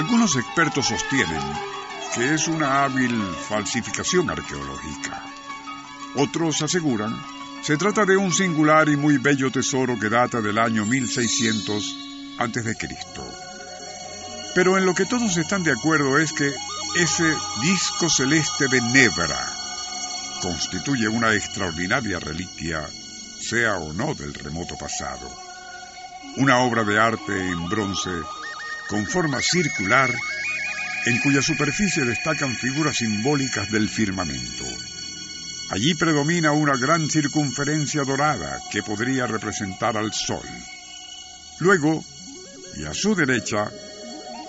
Algunos expertos sostienen que es una hábil falsificación arqueológica. Otros aseguran se trata de un singular y muy bello tesoro que data del año 1600 a.C. Pero en lo que todos están de acuerdo es que ese disco celeste de Nebra constituye una extraordinaria reliquia, sea o no del remoto pasado. Una obra de arte en bronce con forma circular, en cuya superficie destacan figuras simbólicas del firmamento. Allí predomina una gran circunferencia dorada que podría representar al Sol. Luego, y a su derecha,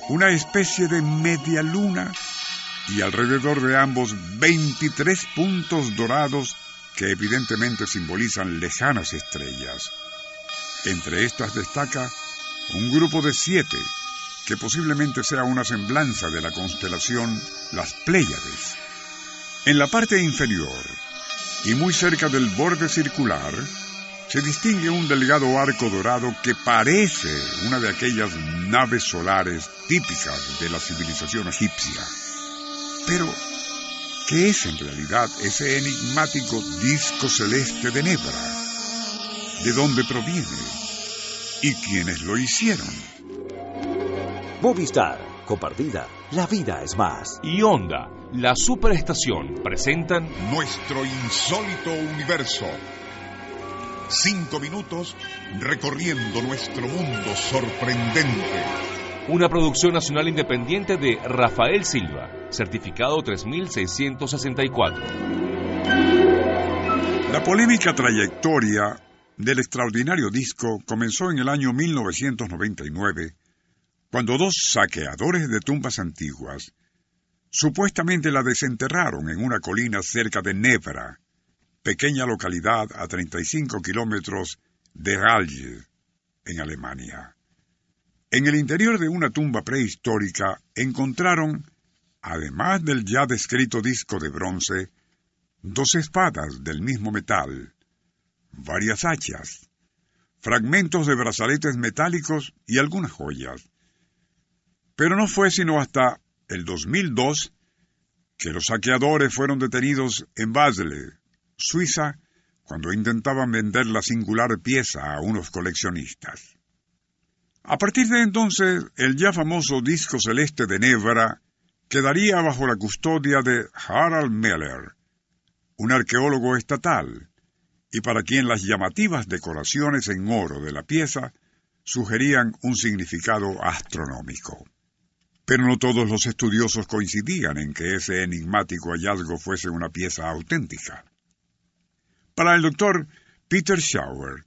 una especie de media luna y alrededor de ambos 23 puntos dorados que evidentemente simbolizan lejanas estrellas. Entre estas destaca un grupo de siete que posiblemente sea una semblanza de la constelación Las Pléyades. En la parte inferior, y muy cerca del borde circular, se distingue un delgado arco dorado que parece una de aquellas naves solares típicas de la civilización egipcia. Pero, ¿qué es en realidad ese enigmático disco celeste de Nebra? ¿De dónde proviene? ¿Y quiénes lo hicieron? Movistar, compartida, la vida es más. Y Onda, la superestación, presentan Nuestro insólito universo. Cinco minutos recorriendo nuestro mundo sorprendente. una producción nacional independiente de Rafael Silva, certificado 3664. La polémica trayectoria del extraordinario disco comenzó en el año 1999 cuando dos saqueadores de tumbas antiguas supuestamente la desenterraron en una colina cerca de Nebra, pequeña localidad a 35 kilómetros de Ralje, en Alemania. En el interior de una tumba prehistórica encontraron, además del ya descrito disco de bronce, dos espadas del mismo metal, varias hachas, fragmentos de brazaletes metálicos y algunas joyas. Pero no fue sino hasta el 2002 que los saqueadores fueron detenidos en Basel, Suiza, cuando intentaban vender la singular pieza a unos coleccionistas. A partir de entonces, el ya famoso disco celeste de Nebra quedaría bajo la custodia de Harald Meller, un arqueólogo estatal, y para quien las llamativas decoraciones en oro de la pieza sugerían un significado astronómico. Pero no todos los estudiosos coincidían en que ese enigmático hallazgo fuese una pieza auténtica. Para el doctor Peter Schauer,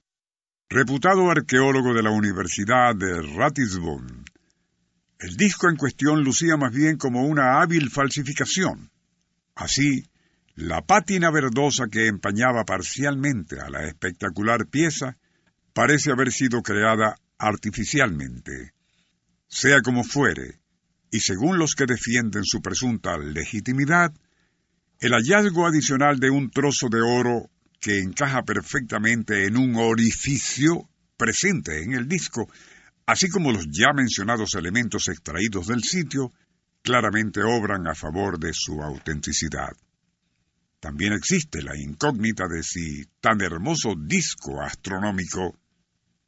reputado arqueólogo de la Universidad de Ratisbon, el disco en cuestión lucía más bien como una hábil falsificación. Así, la pátina verdosa que empañaba parcialmente a la espectacular pieza parece haber sido creada artificialmente. Sea como fuere, y según los que defienden su presunta legitimidad, el hallazgo adicional de un trozo de oro que encaja perfectamente en un orificio presente en el disco, así como los ya mencionados elementos extraídos del sitio, claramente obran a favor de su autenticidad. También existe la incógnita de si tan hermoso disco astronómico,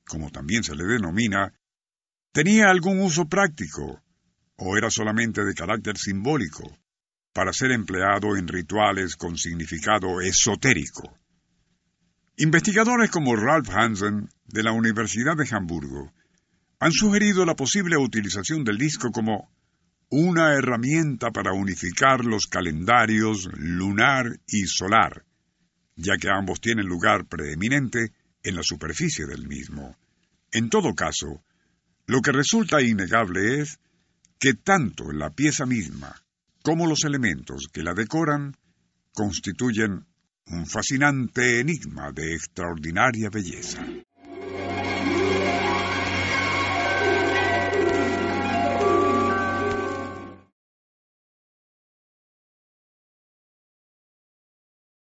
como también se le denomina, tenía algún uso práctico o era solamente de carácter simbólico, para ser empleado en rituales con significado esotérico. Investigadores como Ralph Hansen de la Universidad de Hamburgo han sugerido la posible utilización del disco como una herramienta para unificar los calendarios lunar y solar, ya que ambos tienen lugar preeminente en la superficie del mismo. En todo caso, lo que resulta innegable es que tanto la pieza misma como los elementos que la decoran constituyen un fascinante enigma de extraordinaria belleza.